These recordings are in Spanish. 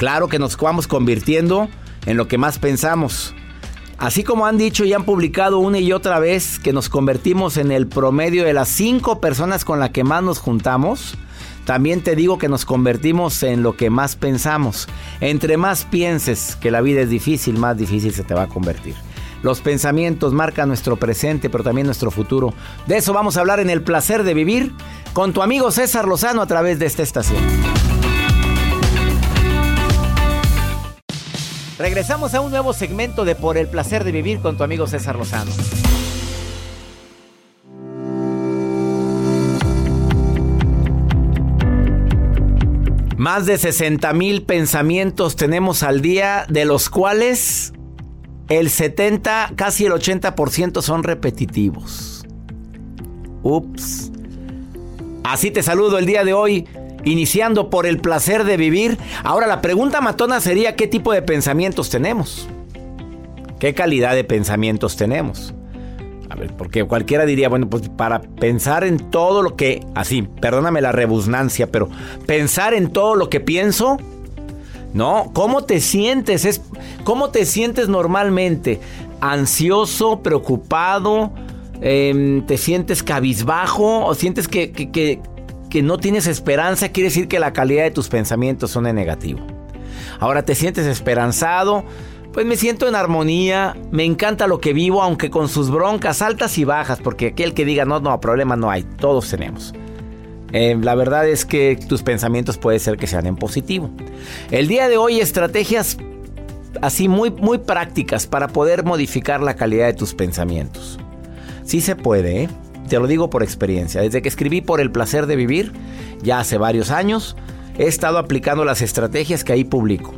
Claro que nos vamos convirtiendo en lo que más pensamos. Así como han dicho y han publicado una y otra vez que nos convertimos en el promedio de las cinco personas con las que más nos juntamos, también te digo que nos convertimos en lo que más pensamos. Entre más pienses que la vida es difícil, más difícil se te va a convertir. Los pensamientos marcan nuestro presente, pero también nuestro futuro. De eso vamos a hablar en El placer de vivir con tu amigo César Lozano a través de esta estación. Regresamos a un nuevo segmento de Por el placer de vivir con tu amigo César Lozano. Más de 60 mil pensamientos tenemos al día, de los cuales el 70, casi el 80% son repetitivos. Ups. Así te saludo el día de hoy iniciando por el placer de vivir. Ahora la pregunta matona sería qué tipo de pensamientos tenemos. ¿Qué calidad de pensamientos tenemos? A ver, porque cualquiera diría, bueno, pues para pensar en todo lo que, así, perdóname la rebusnancia, pero pensar en todo lo que pienso, no, ¿cómo te sientes? Es, ¿Cómo te sientes normalmente? ¿Ansioso, preocupado? Em, ¿Te sientes cabizbajo? ¿O sientes que no tienes esperanza? Quiere decir que la calidad de tus pensamientos son en negativo. Ahora te sientes esperanzado, pues me siento en armonía, me encanta lo que vivo, aunque con sus broncas altas y bajas, porque aquel que diga no, no, problema no hay, todos tenemos. Eh, la verdad es que tus pensamientos puede ser que sean en positivo. El día de hoy estrategias así muy, muy prácticas para poder modificar la calidad de tus pensamientos. Sí se puede, ¿eh? Te lo digo por experiencia. Desde que escribí por el placer de vivir, ya hace varios años, he estado aplicando las estrategias que ahí publico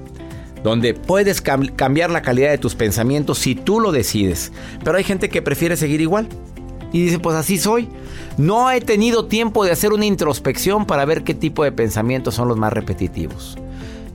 donde puedes cambiar la calidad de tus pensamientos si tú lo decides. Pero hay gente que prefiere seguir igual. Y dice, pues así soy. No he tenido tiempo de hacer una introspección para ver qué tipo de pensamientos son los más repetitivos.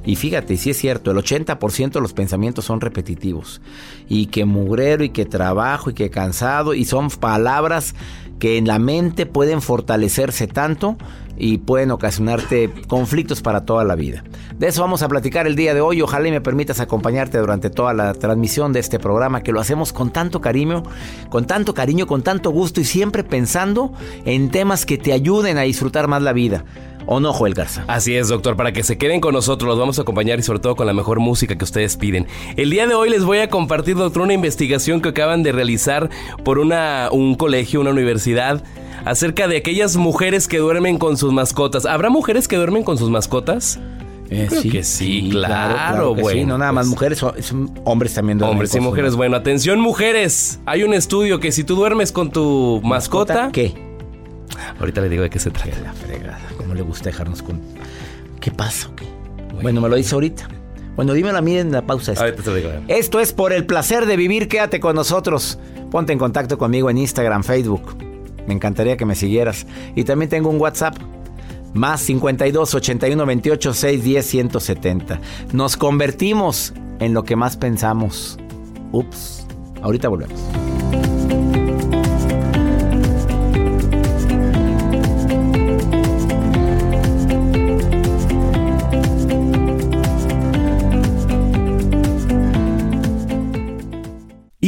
Y fíjate, si es cierto, el 80% de los pensamientos son repetitivos. Y que mugrero, y que trabajo, y que cansado, y son palabras que en la mente pueden fortalecerse tanto y pueden ocasionarte conflictos para toda la vida. De eso vamos a platicar el día de hoy. Ojalá y me permitas acompañarte durante toda la transmisión de este programa que lo hacemos con tanto cariño, con tanto cariño, con tanto gusto y siempre pensando en temas que te ayuden a disfrutar más la vida. ¿O no, Joel Garza? Así es, doctor. Para que se queden con nosotros, los vamos a acompañar y sobre todo con la mejor música que ustedes piden. El día de hoy les voy a compartir, doctor, una investigación que acaban de realizar por una, un colegio, una universidad acerca de aquellas mujeres que duermen con sus mascotas. ¿Habrá mujeres que duermen con sus mascotas? Eh, sí, que sí, claro, bueno. no nada más pues. mujeres, hombres también duermen. Hombres y mujeres. Bueno, atención, mujeres. Hay un estudio que si tú duermes con tu mascota. ¿Qué? Ahorita le digo de qué se trata. la fregada. ¿Cómo le gusta dejarnos con.? ¿Qué pasa? Bueno. me lo dice ahorita. Bueno, dímelo a mí en la pausa. Esta. Ahorita te digo. Esto es por el placer de vivir. Quédate con nosotros. Ponte en contacto conmigo en Instagram, Facebook. Me encantaría que me siguieras. Y también tengo un WhatsApp. Más 52 81 28 6 10 170. Nos convertimos en lo que más pensamos. Ups. Ahorita volvemos.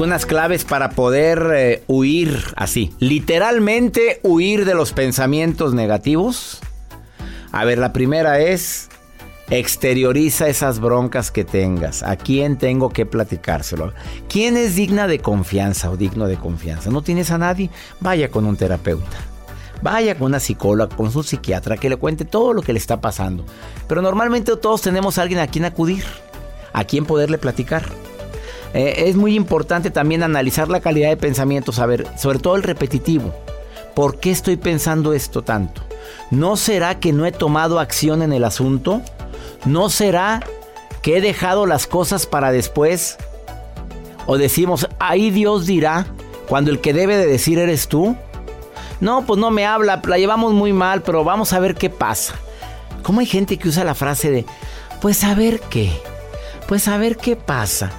Algunas claves para poder eh, huir así, literalmente huir de los pensamientos negativos. A ver, la primera es exterioriza esas broncas que tengas. ¿A quién tengo que platicárselo? ¿Quién es digna de confianza o digno de confianza? ¿No tienes a nadie? Vaya con un terapeuta. Vaya con una psicóloga, con su psiquiatra, que le cuente todo lo que le está pasando. Pero normalmente todos tenemos a alguien a quien acudir, a quien poderle platicar. Eh, es muy importante también analizar la calidad de pensamiento, saber, sobre todo el repetitivo. ¿Por qué estoy pensando esto tanto? ¿No será que no he tomado acción en el asunto? ¿No será que he dejado las cosas para después? O decimos, ahí Dios dirá, cuando el que debe de decir eres tú. No, pues no me habla, la llevamos muy mal, pero vamos a ver qué pasa. ¿Cómo hay gente que usa la frase de, pues a ver qué? Pues a ver qué pasa.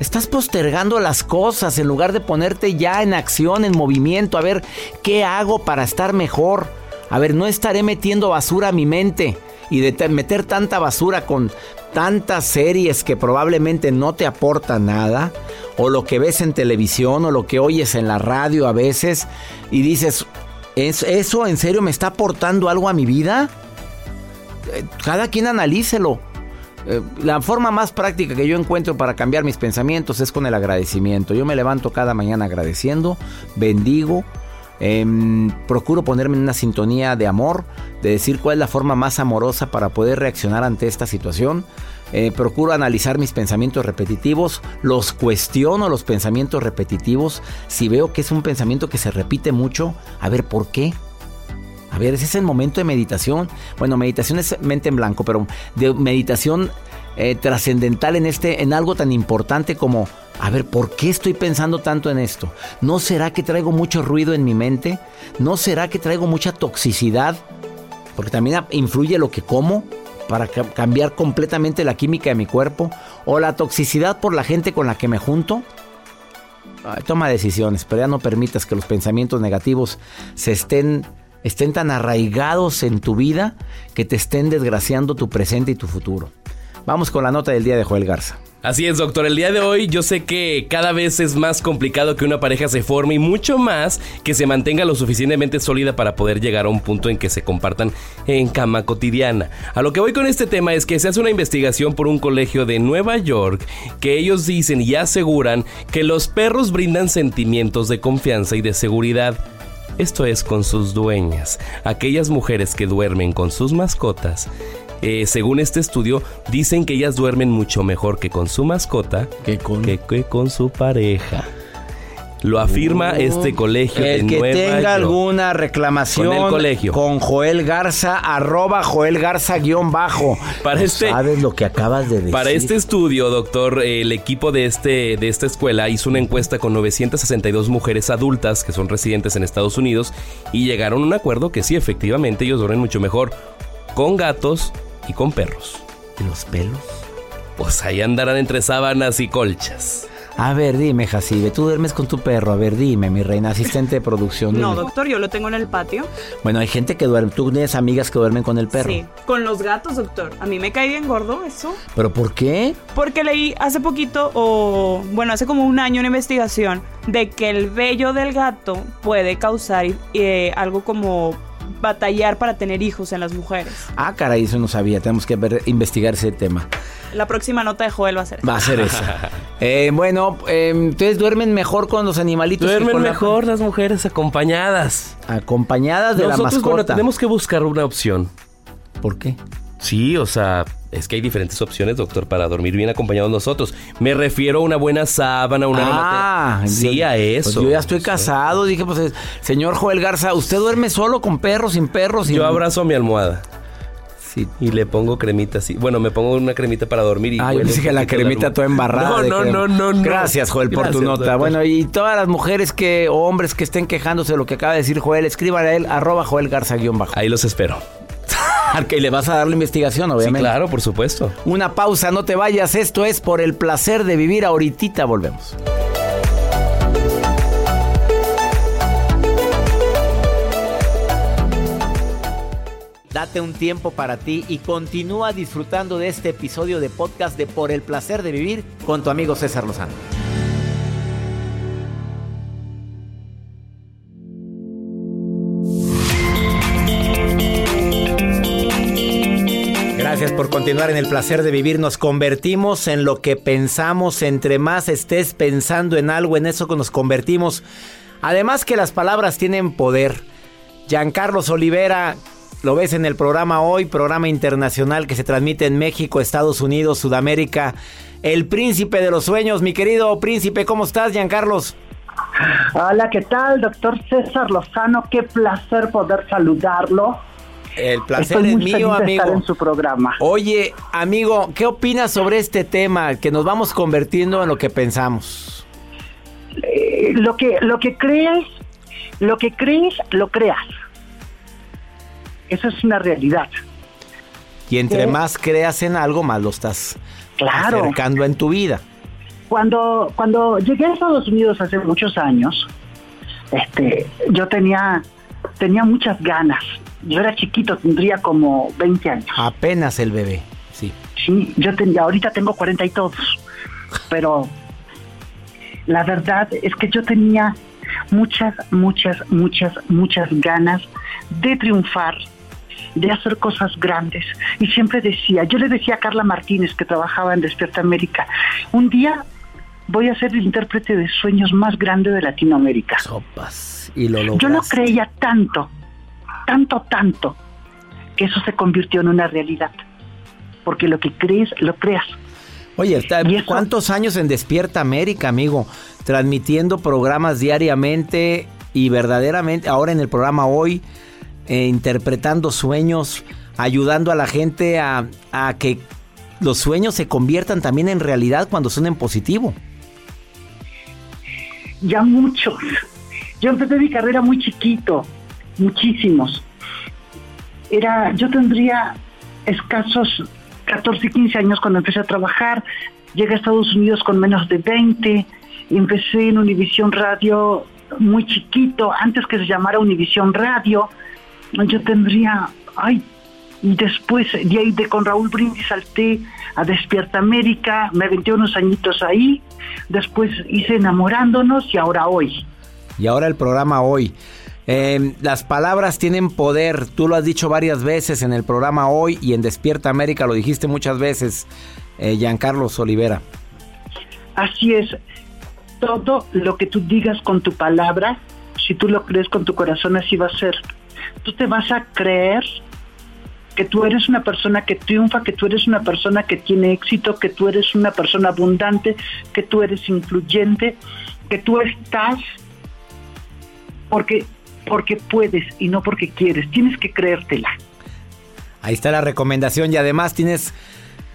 Estás postergando las cosas en lugar de ponerte ya en acción, en movimiento, a ver qué hago para estar mejor. A ver, no estaré metiendo basura a mi mente y de meter tanta basura con tantas series que probablemente no te aportan nada, o lo que ves en televisión, o lo que oyes en la radio a veces, y dices, ¿eso en serio me está aportando algo a mi vida? Eh, cada quien analícelo. Eh, la forma más práctica que yo encuentro para cambiar mis pensamientos es con el agradecimiento. Yo me levanto cada mañana agradeciendo, bendigo, em, procuro ponerme en una sintonía de amor, de decir cuál es la forma más amorosa para poder reaccionar ante esta situación. Eh, procuro analizar mis pensamientos repetitivos, los cuestiono los pensamientos repetitivos. Si veo que es un pensamiento que se repite mucho, a ver por qué. A ver, ese es el momento de meditación. Bueno, meditación es mente en blanco, pero de meditación eh, trascendental en este, en algo tan importante como, a ver, ¿por qué estoy pensando tanto en esto? ¿No será que traigo mucho ruido en mi mente? ¿No será que traigo mucha toxicidad? Porque también influye lo que como para cambiar completamente la química de mi cuerpo o la toxicidad por la gente con la que me junto. toma decisiones, pero ya no permitas que los pensamientos negativos se estén estén tan arraigados en tu vida que te estén desgraciando tu presente y tu futuro. Vamos con la nota del día de Joel Garza. Así es, doctor. El día de hoy yo sé que cada vez es más complicado que una pareja se forme y mucho más que se mantenga lo suficientemente sólida para poder llegar a un punto en que se compartan en cama cotidiana. A lo que voy con este tema es que se hace una investigación por un colegio de Nueva York que ellos dicen y aseguran que los perros brindan sentimientos de confianza y de seguridad. Esto es con sus dueñas, aquellas mujeres que duermen con sus mascotas. Eh, según este estudio, dicen que ellas duermen mucho mejor que con su mascota que con su pareja. Lo afirma este colegio el que tenga alguna reclamación con el colegio. Con Joel Garza, arroba Joel Garza guion bajo. Para este, sabes lo que acabas de decir. Para este estudio, doctor, el equipo de, este, de esta escuela hizo una encuesta con 962 mujeres adultas que son residentes en Estados Unidos y llegaron a un acuerdo que sí, efectivamente, ellos duermen mucho mejor con gatos y con perros. ¿Y los pelos? Pues ahí andarán entre sábanas y colchas. A ver, dime, Jacibe, tú duermes con tu perro. A ver, dime, mi reina asistente de producción. No, dime. doctor, yo lo tengo en el patio. Bueno, hay gente que duerme. Tú tienes amigas que duermen con el perro. Sí, con los gatos, doctor. A mí me cae bien gordo eso. ¿Pero por qué? Porque leí hace poquito, o bueno, hace como un año una investigación de que el vello del gato puede causar eh, algo como batallar para tener hijos en las mujeres. Ah, caray, eso no sabía. Tenemos que ver, investigar ese tema. La próxima nota de Joel va a ser. Va a ser esa. Eh, bueno, eh, entonces duermen mejor con los animalitos. que Duermen la- mejor las mujeres acompañadas. acompañadas de Nosotros, la bueno, mascota. tenemos que buscar una opción. ¿Por qué? Sí, o sea, es que hay diferentes opciones, doctor, para dormir bien acompañados nosotros. Me refiero a una buena sábana, una Ah. Sí, yo- a pues eso. yo ya estoy casado. Dije, pues, señor Joel Garza, ¿usted duerme solo con perros, sin perros? Sin... Yo abrazo a mi almohada Sí. y le pongo cremita así. Bueno, me pongo una cremita para dormir y... Ah, yo pensé que la cremita toda embarrada. No, no, no, no, no. Gracias, Joel, por tu nota. doctor. Bueno, y todas las mujeres que, o hombres que estén quejándose de lo que acaba de decir Joel, escriban a él, arroba Joel Garza guion bajo. Ahí los espero. Al que le vas a dar la investigación, Sí, obviamente. claro, por supuesto. Una pausa, no te vayas. Esto es por el placer de vivir. Ahorita volvemos. Date un tiempo para ti y continúa disfrutando de este episodio de podcast de Por el placer de vivir con tu amigo César Lozano. Continuar en el placer de vivir. Nos convertimos en lo que pensamos. Entre más estés pensando en algo, en eso que nos convertimos. Además que las palabras tienen poder. Giancarlos Olivera, lo ves en el programa hoy, programa internacional que se transmite en México, Estados Unidos, Sudamérica. El príncipe de los sueños, mi querido príncipe, ¿cómo estás, Giancarlos? Hola, ¿qué tal, doctor César Lozano? Qué placer poder saludarlo. El placer Estoy es muy mío, feliz de amigo. estar en su programa. Oye, amigo, ¿qué opinas sobre este tema que nos vamos convirtiendo en lo que pensamos? Eh, lo que lo que crees, lo que crees, lo creas. Eso es una realidad. Y entre más creas en algo, más lo estás Claro. acercando en tu vida. Cuando cuando llegué a Estados Unidos hace muchos años, este, yo tenía tenía muchas ganas. Yo era chiquito, tendría como 20 años. Apenas el bebé, sí. Sí, yo tenía, ahorita tengo 40 y todos, pero la verdad es que yo tenía muchas, muchas, muchas, muchas ganas de triunfar, de hacer cosas grandes. Y siempre decía, yo le decía a Carla Martínez, que trabajaba en Despierta América, un día voy a ser el intérprete de sueños más grande de Latinoamérica. Sopas. Y lo Yo lograste. lo creía tanto, tanto, tanto, que eso se convirtió en una realidad. Porque lo que crees, lo creas. Oye. ¿cuántos años en Despierta América, amigo? Transmitiendo programas diariamente y verdaderamente, ahora en el programa hoy, eh, interpretando sueños, ayudando a la gente a, a que los sueños se conviertan también en realidad cuando son en positivo. ya muchos. Yo empecé mi carrera muy chiquito, muchísimos. Era, yo tendría escasos 14, 15 años cuando empecé a trabajar. Llegué a Estados Unidos con menos de 20. Empecé en Univisión Radio muy chiquito, antes que se llamara Univisión Radio. Yo tendría, ay, y después de ahí de con Raúl Brindis salté a Despierta América, me aventé unos añitos ahí, después hice Enamorándonos y ahora hoy. Y ahora el programa hoy. Eh, las palabras tienen poder. Tú lo has dicho varias veces en el programa hoy y en Despierta América lo dijiste muchas veces, eh, Giancarlos Olivera. Así es, todo lo que tú digas con tu palabra, si tú lo crees con tu corazón, así va a ser. Tú te vas a creer que tú eres una persona que triunfa, que tú eres una persona que tiene éxito, que tú eres una persona abundante, que tú eres influyente, que tú estás porque porque puedes y no porque quieres. Tienes que creértela. Ahí está la recomendación y además tienes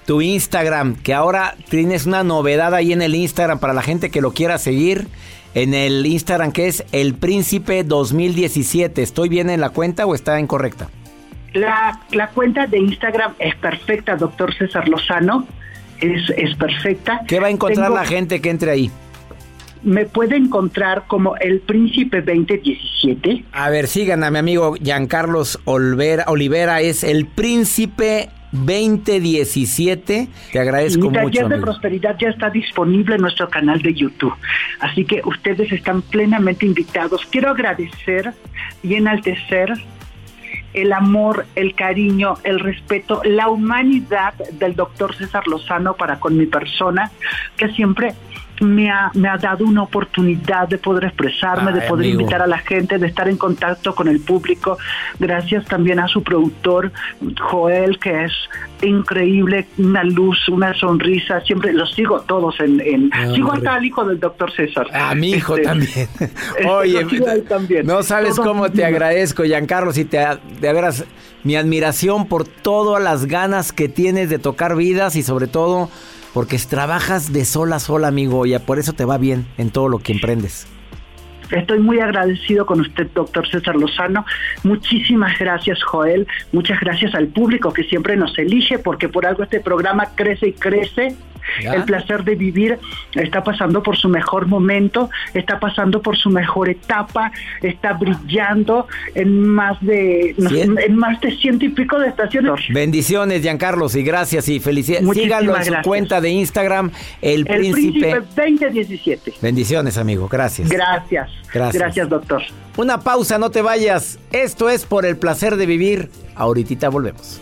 tu Instagram, que ahora tienes una novedad ahí en el Instagram para la gente que lo quiera seguir. En el Instagram que es El Príncipe 2017. ¿Estoy bien en la cuenta o está incorrecta? La, la cuenta de Instagram es perfecta, doctor César Lozano. es, es perfecta. ¿Qué va a encontrar Tengo- la gente que entre ahí? Me puede encontrar como el Príncipe 2017. A ver, sigan a mi amigo Giancarlos Olvera, Olivera, es el príncipe 2017. Te agradezco Mi taller mucho. de prosperidad ya está disponible en nuestro canal de YouTube. Así que ustedes están plenamente invitados. Quiero agradecer y enaltecer el amor, el cariño, el respeto, la humanidad del doctor César Lozano para con mi persona, que siempre me ha, me ha dado una oportunidad de poder expresarme, de poder amigo. invitar a la gente, de estar en contacto con el público. Gracias también a su productor, Joel, que es increíble, una luz, una sonrisa. Siempre los sigo todos en... en- Ah, sigo hombre. hasta al hijo del doctor César. A mi hijo Este, también. este, Oye, también. no sabes Todos cómo te agradezco, Giancarlos, y te, de veras mi admiración por todas las ganas que tienes de tocar vidas y sobre todo porque trabajas de sola a sola, amigo, y por eso te va bien en todo lo que emprendes. Estoy muy agradecido con usted, doctor César Lozano. Muchísimas gracias, Joel. Muchas gracias al público que siempre nos elige, porque por algo este programa crece y crece. Ya. El placer de vivir está pasando por su mejor momento, está pasando por su mejor etapa, está brillando en más de Cien. en más de ciento y pico de estaciones. Bendiciones, Giancarlos, y gracias y felicidades. Muchísimas Síganlo en su cuenta de Instagram, El, El Príncipe. príncipe 2017. Bendiciones, amigo, gracias. Gracias. Gracias. Gracias, doctor. Una pausa, no te vayas. Esto es por el placer de vivir. Ahorita volvemos.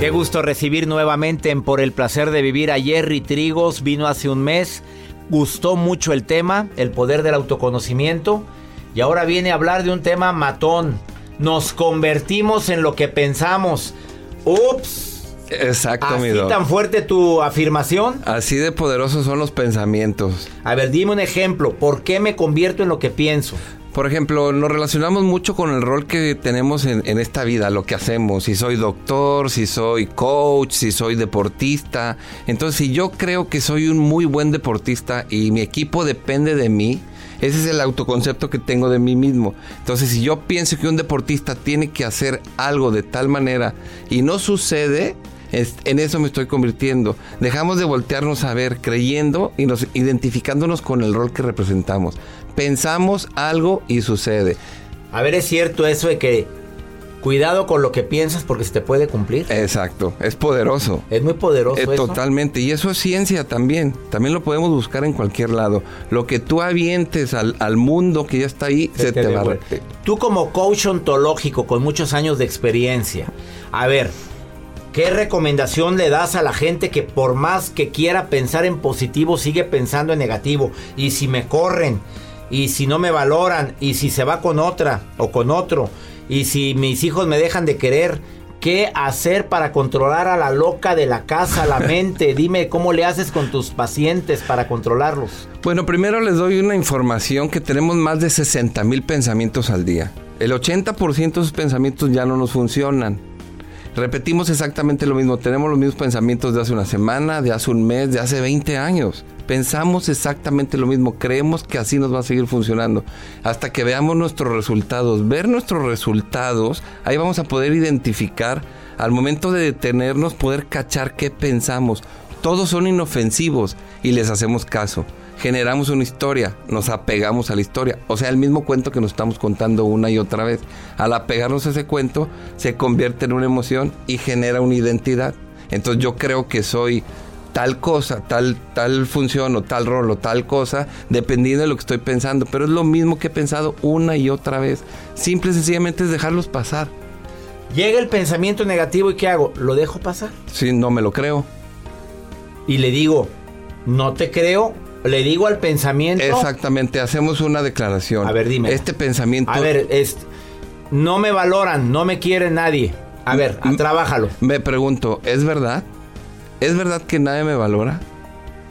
Qué gusto recibir nuevamente en Por el placer de vivir a Jerry Trigos. Vino hace un mes, gustó mucho el tema, el poder del autoconocimiento. Y ahora viene a hablar de un tema matón. Nos convertimos en lo que pensamos. Ups. Exacto, mi Así doc. tan fuerte tu afirmación. Así de poderosos son los pensamientos. A ver, dime un ejemplo. ¿Por qué me convierto en lo que pienso? Por ejemplo, nos relacionamos mucho con el rol que tenemos en, en esta vida, lo que hacemos. Si soy doctor, si soy coach, si soy deportista. Entonces, si yo creo que soy un muy buen deportista y mi equipo depende de mí, ese es el autoconcepto que tengo de mí mismo. Entonces, si yo pienso que un deportista tiene que hacer algo de tal manera y no sucede, es- en eso me estoy convirtiendo. Dejamos de voltearnos a ver creyendo y nos identificándonos con el rol que representamos. Pensamos algo y sucede. A ver, es cierto eso de que cuidado con lo que piensas porque se te puede cumplir. Exacto, es poderoso. Es muy poderoso Eh, eso. totalmente, y eso es ciencia también. También lo podemos buscar en cualquier lado. Lo que tú avientes al, al mundo que ya está ahí, se, te, va a Tú como coach ontológico con muchos años de experiencia, a ver, ¿qué recomendación le das a la gente que por más que quiera pensar en positivo sigue pensando en negativo? Y si me corren, y si no me valoran, y si se va con otra o con otro, y si mis hijos me dejan de querer, ¿qué hacer para controlar a la loca de la casa, la mente? Dime cómo le haces con tus pacientes para controlarlos. Bueno, primero les doy una información que tenemos más de 60 mil pensamientos al día. El 80% de esos pensamientos ya no nos funcionan. Repetimos exactamente lo mismo. Tenemos los mismos pensamientos de hace una semana, de hace un mes, de hace 20 años. Pensamos exactamente lo mismo. Creemos que así nos va a seguir funcionando. Hasta que veamos nuestros resultados. Ver nuestros resultados, ahí vamos a poder identificar, al momento de detenernos, poder cachar qué pensamos. Todos son inofensivos y les hacemos caso generamos una historia, nos apegamos a la historia. O sea, el mismo cuento que nos estamos contando una y otra vez. Al apegarnos a ese cuento, se convierte en una emoción y genera una identidad. Entonces yo creo que soy tal cosa, tal, tal función o tal rol o tal cosa, dependiendo de lo que estoy pensando. Pero es lo mismo que he pensado una y otra vez. Simple y sencillamente es dejarlos pasar. Llega el pensamiento negativo y ¿qué hago? ¿Lo dejo pasar? Sí, no me lo creo. Y le digo, no te creo, le digo al pensamiento. Exactamente, hacemos una declaración. A ver, dime. Este pensamiento. A ver, es, no me valoran, no me quiere nadie. A ver, trabájalo. Me pregunto, ¿es verdad? ¿Es verdad que nadie me valora?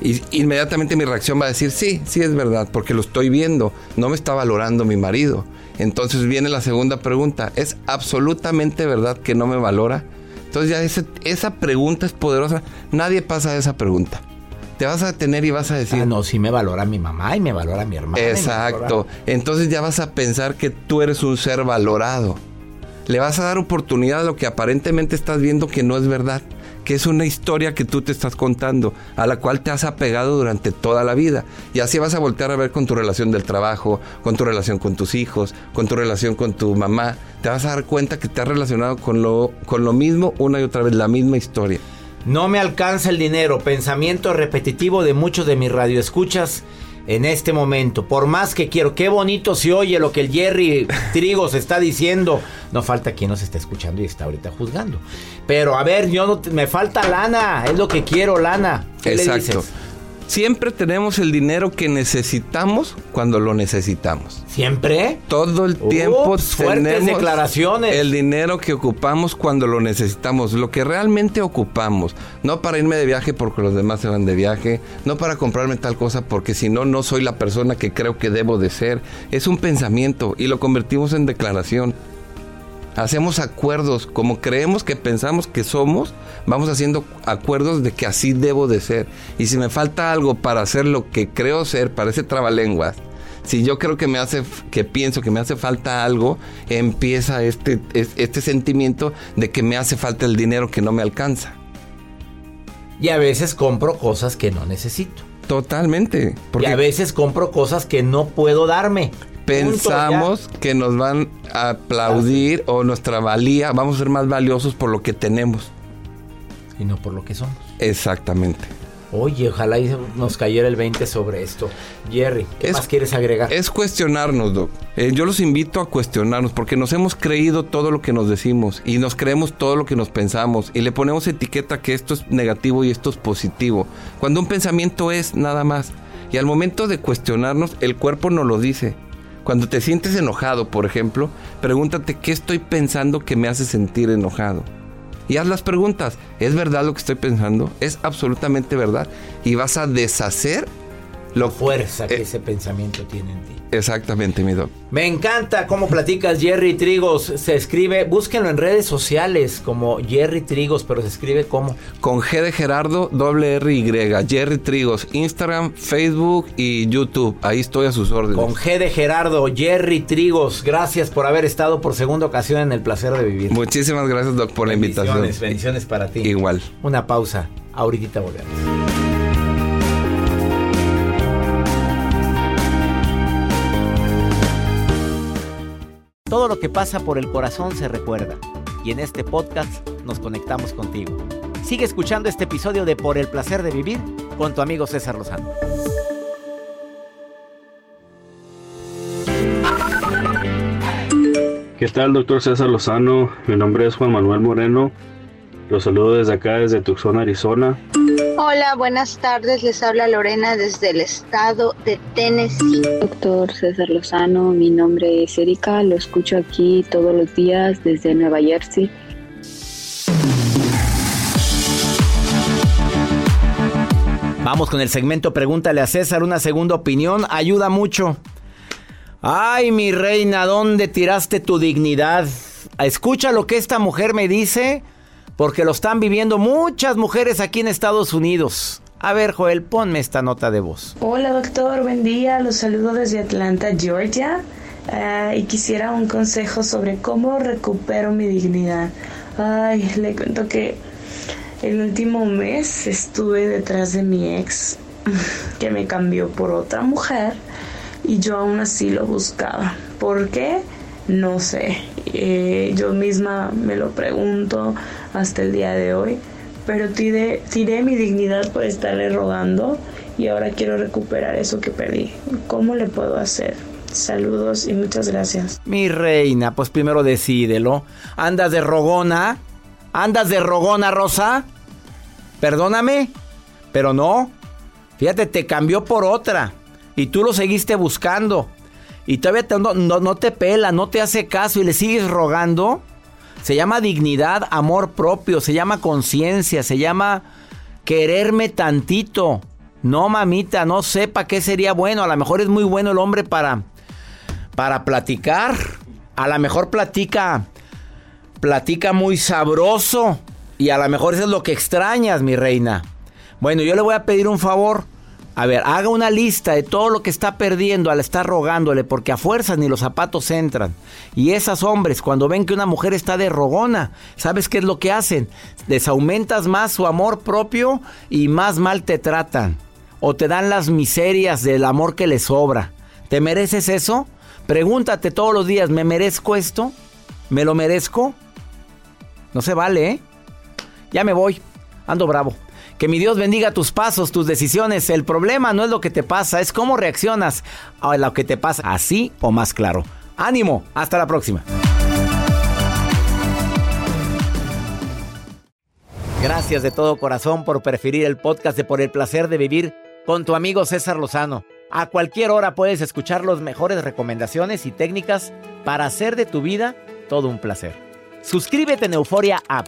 Y inmediatamente mi reacción va a decir, sí, sí es verdad, porque lo estoy viendo, no me está valorando mi marido. Entonces viene la segunda pregunta, ¿es absolutamente verdad que no me valora? Entonces ya ese- esa pregunta es poderosa, nadie pasa esa pregunta. Te vas a detener y vas a decir, Ah, no, sí me valora mi mamá y me valora mi hermana. Exacto. valora- Entonces ya vas a pensar que tú eres un ser valorado. Le vas a dar oportunidad a lo que aparentemente estás viendo que no es verdad, que es una historia que tú te estás contando, a la cual te has apegado durante toda la vida. Y así vas a voltear a ver con tu relación del trabajo, con tu relación con tus hijos, con tu relación con tu mamá. Te vas a dar cuenta que te has relacionado con lo, con lo mismo una y otra vez, la misma historia. No me alcanza el dinero. Pensamiento repetitivo de muchos de mis radioescuchas en este momento. Por más que quiero, qué bonito se oye lo que el Jerry Trigos está diciendo. No falta quien nos está escuchando y está ahorita juzgando. Pero a ver, yo no me falta lana. Es lo que quiero, lana. ¿Qué le Exacto. dices? Siempre tenemos el dinero que necesitamos cuando lo necesitamos. ¿Siempre? Todo el tiempo tenemos declaraciones. el dinero que ocupamos cuando lo necesitamos, lo que realmente ocupamos, no para irme de viaje porque los demás se van de viaje, no para comprarme tal cosa porque si no no soy la persona que creo que debo de ser, es un pensamiento y lo convertimos en declaración. Hacemos acuerdos, como creemos que pensamos que somos, vamos haciendo acuerdos de que así debo de ser. Y si me falta algo para hacer lo que creo ser, parece trabalenguas. Si yo creo que me hace, que pienso que me hace falta algo, empieza este, es- este sentimiento de que me hace falta el dinero que no me alcanza. Y a veces compro cosas que no necesito. Totalmente. Porque y a veces compro cosas que no puedo darme. Pensamos que nos van a aplaudir o nuestra valía, vamos a ser más valiosos por lo que tenemos. Y no por lo que somos. Exactamente. Oye, ojalá y nos cayera el 20 sobre esto. Jerry, ¿qué Es- más quieres agregar? Es cuestionarnos, Doc. Eh, yo los invito a cuestionarnos porque nos hemos creído todo lo que nos decimos y nos creemos todo lo que nos pensamos y le ponemos etiqueta que esto es negativo y esto es positivo. Cuando un pensamiento es nada más. Y al momento de cuestionarnos, el cuerpo nos lo dice. Cuando te sientes enojado, por ejemplo, pregúntate qué estoy pensando que me hace sentir enojado. Y haz las preguntas. ¿Es verdad lo que estoy pensando? ¿Es absolutamente verdad? Y vas a deshacer lo Fuerza que Eh, ese pensamiento tiene en ti. Exactamente, mi doc. Me encanta cómo platicas Jerry Trigos. Se escribe, búsquenlo en redes sociales como Jerry Trigos, pero se escribe como. Con G de Gerardo, doble R Y, Jerry Trigos, Instagram, Facebook y YouTube. Ahí estoy a sus órdenes. Con G de Gerardo, Jerry Trigos. Gracias por haber estado por segunda ocasión en el placer de vivir. Muchísimas gracias, Doc, por la invitación. Bendiciones, bendiciones para ti. Igual. Una pausa. Ahorita volvemos. Todo lo que pasa por el corazón se recuerda. Y en este podcast nos conectamos contigo. Sigue escuchando este episodio de Por el placer de vivir con tu amigo César Lozano. ¿Qué tal, doctor César Lozano? Mi nombre es Juan Manuel Moreno. Los saludo desde acá, desde Tucson, Arizona. Hola, buenas tardes. Les habla Lorena desde el estado de Tennessee. Doctor César Lozano, mi nombre es Erika, lo escucho aquí todos los días desde Nueva Jersey. Vamos con el segmento Pregúntale a César, una segunda opinión, ayuda mucho. Ay, mi reina, ¿dónde tiraste tu dignidad? Escucha lo que esta mujer me dice, porque lo están viviendo muchas mujeres aquí en Estados Unidos. A ver, Joel, ponme esta nota de voz. Hola doctor, buen día, los saludo desde Atlanta, Georgia Ah, y quisiera un consejo sobre cómo recupero mi dignidad. Ay, le cuento que el último mes estuve detrás de mi ex que me cambió por otra mujer y yo aún así lo buscaba. ¿Por qué? No sé. Eh, yo misma me lo pregunto hasta el día de hoy pero tiré, tiré mi dignidad por estarle rogando y ahora quiero recuperar eso que perdí. ¿Cómo le puedo hacer? Saludos y muchas gracias. Mi reina, pues primero decídelo. ¿Andas de rogona? ¿Andas de rogona, Rosa? Perdóname, pero no. Fíjate, te cambió por otra. Y tú lo seguiste buscando. Y todavía no, no te pela, no te hace caso y le sigues rogando. Se llama dignidad, amor propio, se llama conciencia, se llama quererme tantito. No, mamita, no sepa qué sería bueno. A lo mejor es muy bueno el hombre para para platicar. A lo mejor platica platica muy sabroso y a lo mejor eso es lo que extrañas, mi reina. Bueno, yo le voy a pedir un favor. A ver, haga una lista de todo lo que está perdiendo al estar rogándole, porque a fuerzas ni los zapatos entran. Y esos hombres, cuando ven que una mujer está de rogona, ¿sabes qué es lo que hacen? Les aumentas más su amor propio y más mal te tratan. O te dan las miserias del amor que les sobra. ¿Te mereces eso? Pregúntate todos los días, ¿me merezco esto? ¿Me lo merezco? No se vale, ¿eh? Ya me voy. Ando bravo. Que mi Dios bendiga tus pasos, tus decisiones. El problema no es lo que te pasa, es cómo reaccionas a lo que te pasa, así o más claro. Ánimo, hasta la próxima. Gracias de todo corazón por preferir el podcast de Por el placer de vivir con tu amigo César Lozano. A cualquier hora puedes escuchar las mejores recomendaciones y técnicas para hacer de tu vida todo un placer. Suscríbete en Euforia App